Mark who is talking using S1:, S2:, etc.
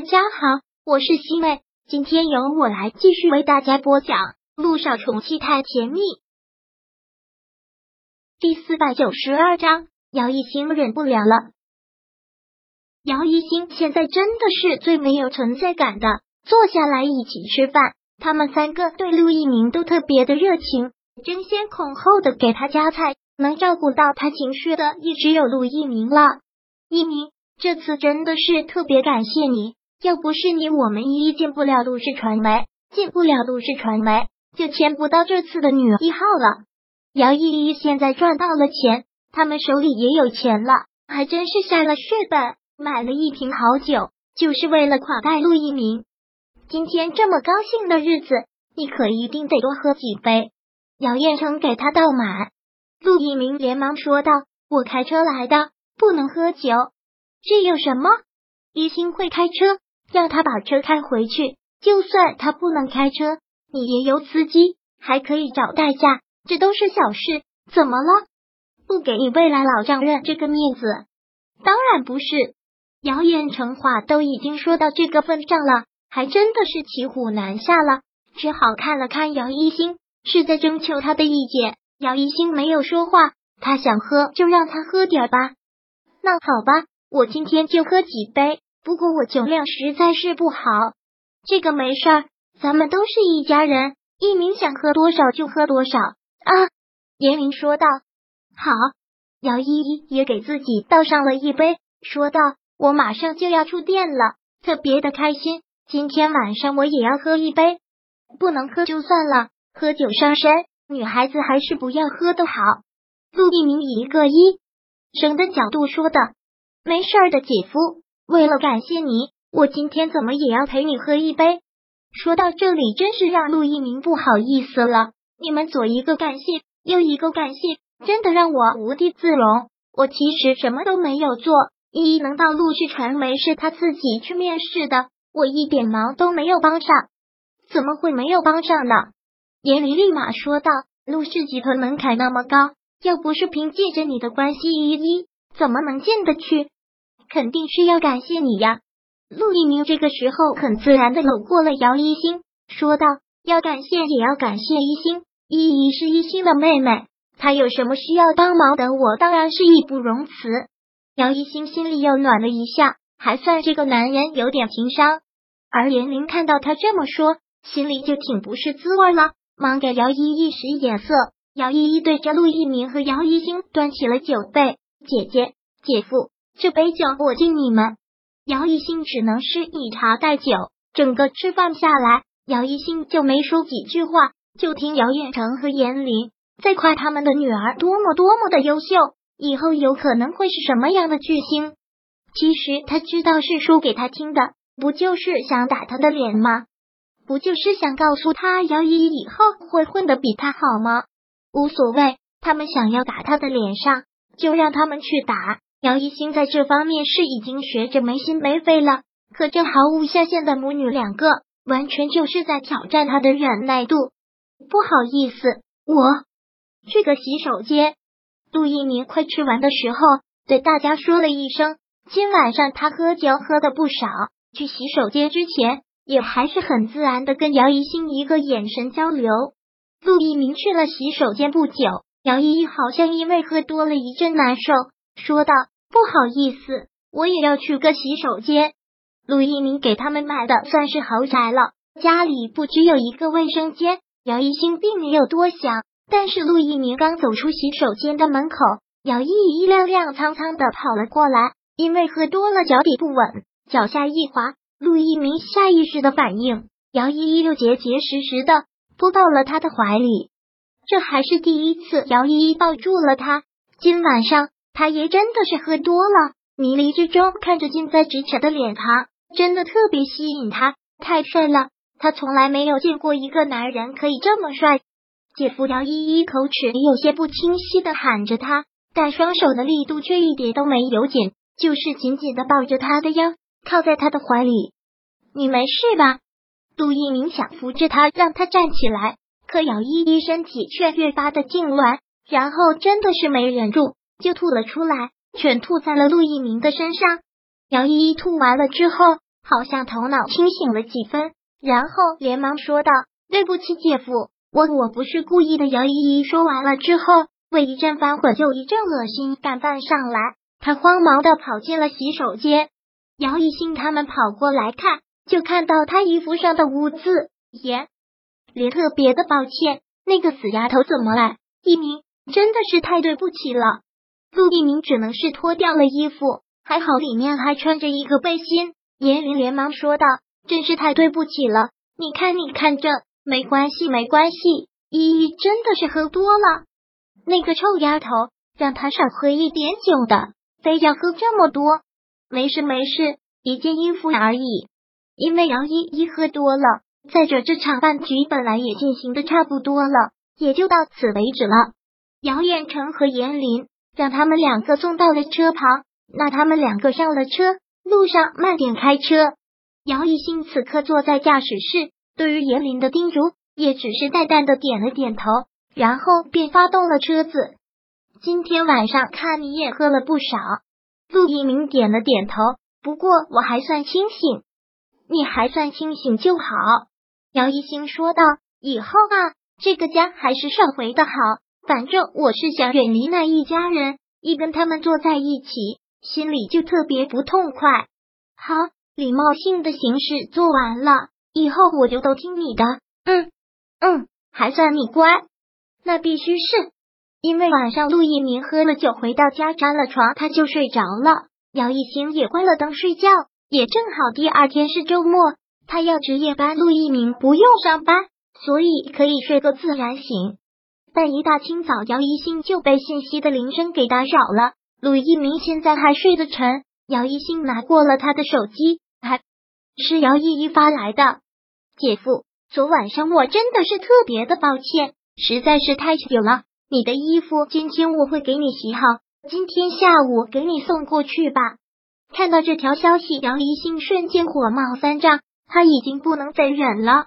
S1: 大家好，我是西妹，今天由我来继续为大家播讲《路上宠妻太甜蜜》第四百九十二章。姚一星忍不了了。姚一星现在真的是最没有存在感的。坐下来一起吃饭，他们三个对陆一鸣都特别的热情，争先恐后的给他夹菜，能照顾到他情绪的也只有陆一鸣了。一鸣，这次真的是特别感谢你。要不是你，我们依依进不了陆氏传媒，进不了陆氏传媒，就签不到这次的女一号了。姚依依现在赚到了钱，他们手里也有钱了，还真是下了血本，买了一瓶好酒，就是为了款待陆一鸣。今天这么高兴的日子，你可一定得多喝几杯。姚彦成给他倒满，陆一鸣连忙说道：“我开车来的，不能喝酒。这有什么？一心会开车。”让他把车开回去，就算他不能开车，你也有司机，还可以找代驾，这都是小事。怎么了？不给你未来老丈人这个面子？当然不是。姚彦成话都已经说到这个份上了，还真的是骑虎难下了，只好看了看姚一星，是在征求他的意见。姚一星没有说话，他想喝就让他喝点吧。那好吧，我今天就喝几杯。不过我酒量实在是不好，这个没事儿，咱们都是一家人，一鸣想喝多少就喝多少啊。严明说道。好，姚依依也给自己倒上了一杯，说道：“我马上就要出店了，特别的开心。今天晚上我也要喝一杯，不能喝就算了，喝酒伤身，女孩子还是不要喝的好。”陆一鸣一个一生的角度说的：“没事儿的，姐夫。”为了感谢你，我今天怎么也要陪你喝一杯。说到这里，真是让陆一鸣不好意思了。你们左一个感谢，右一个感谢，真的让我无地自容。我其实什么都没有做，依依能到陆氏传媒是他自己去面试的，我一点忙都没有帮上。怎么会没有帮上呢？严离立马说道：“陆氏集团门槛那么高，要不是凭借着你的关系，依依怎么能进得去？”肯定是要感谢你呀！陆一鸣这个时候很自然的搂过了姚一星，说道：“要感谢也要感谢一星，依依是一星的妹妹，她有什么需要帮忙的，我当然是义不容辞。”姚一星心里又暖了一下，还算这个男人有点情商。而严玲看到他这么说，心里就挺不是滋味了，忙给姚依依使眼色。姚依依对着陆一鸣和姚一星端起了酒杯：“姐姐，姐夫。”这杯酒我敬你们。姚一兴只能是以茶代酒，整个吃饭下来，姚一兴就没说几句话，就听姚彦成和严林在夸他们的女儿多么多么的优秀，以后有可能会是什么样的巨星。其实他知道是说给他听的，不就是想打他的脸吗？不就是想告诉他姚依以后会混得比他好吗？无所谓，他们想要打他的脸上，就让他们去打。姚一星在这方面是已经学着没心没肺了，可这毫无下限的母女两个，完全就是在挑战他的忍耐度。不好意思，我去个洗手间。杜一鸣快吃完的时候，对大家说了一声：“今晚上他喝酒喝的不少。”去洗手间之前，也还是很自然的跟姚一星一个眼神交流。陆一鸣去了洗手间不久，姚依依好像因为喝多了一阵难受。说道：“不好意思，我也要去个洗手间。”陆一鸣给他们买的算是豪宅了，家里不只有一个卫生间。姚一星并没有多想，但是陆一鸣刚走出洗手间的门口，姚依依踉踉跄跄的跑了过来，因为喝多了脚底不稳，脚下一滑，陆一鸣下意识的反应，姚依依又结结实实的扑到了他的怀里。这还是第一次，姚依依抱住了他。今晚上。他爷真的是喝多了，迷离之中看着近在咫尺的脸庞，真的特别吸引他，太帅了。他从来没有见过一个男人可以这么帅。姐夫姚依依口齿有些不清晰的喊着他，但双手的力度却一点都没有减，就是紧紧的抱着他的腰，靠在他的怀里。你没事吧？杜一鸣想扶着他，让他站起来，可姚依依身体却越发的痉挛，然后真的是没忍住。就吐了出来，全吐在了陆一鸣的身上。姚依依吐完了之后，好像头脑清醒了几分，然后连忙说道：“对不起，姐夫，我我不是故意的。”姚依依说完了之后，胃一阵翻滚，就一阵恶心感泛上来，她慌忙的跑进了洗手间。姚一兴他们跑过来看，就看到他衣服上的污渍，严连特别的抱歉，那个死丫头怎么了？一鸣真的是太对不起了。陆一鸣只能是脱掉了衣服，还好里面还穿着一个背心。严林连忙说道：“真是太对不起了，你看，你看这，没关系，没关系。依依真的是喝多了，那个臭丫头让她少喝一点酒的，非要喝这么多。没事没事，一件衣服而已。因为姚依依喝多了，再者这场饭局本来也进行的差不多了，也就到此为止了。姚彦成和严林。”让他们两个送到了车旁，那他们两个上了车，路上慢点开车。姚一兴此刻坐在驾驶室，对于严林的叮嘱，也只是淡淡的点了点头，然后便发动了车子。今天晚上看你也喝了不少，陆一鸣点了点头。不过我还算清醒，你还算清醒就好。姚一兴说道：“以后啊，这个家还是少回的好。”反正我是想远离那一家人，一跟他们坐在一起，心里就特别不痛快。好，礼貌性的形式做完了，以后我就都听你的。嗯嗯，还算你乖。那必须是因为晚上陆一鸣喝了酒回到家沾了床，他就睡着了。姚一星也关了灯睡觉，也正好第二天是周末，他要值夜班，陆一鸣不用上班，所以可以睡个自然醒。但一大清早，姚一兴就被信息的铃声给打扰了。鲁一鸣现在还睡得沉，姚一兴拿过了他的手机，还是姚依依发来的。姐夫，昨晚上我真的是特别的抱歉，实在是太久了。你的衣服今天我会给你洗好，今天下午给你送过去吧。看到这条消息，姚一兴瞬间火冒三丈，他已经不能再忍了。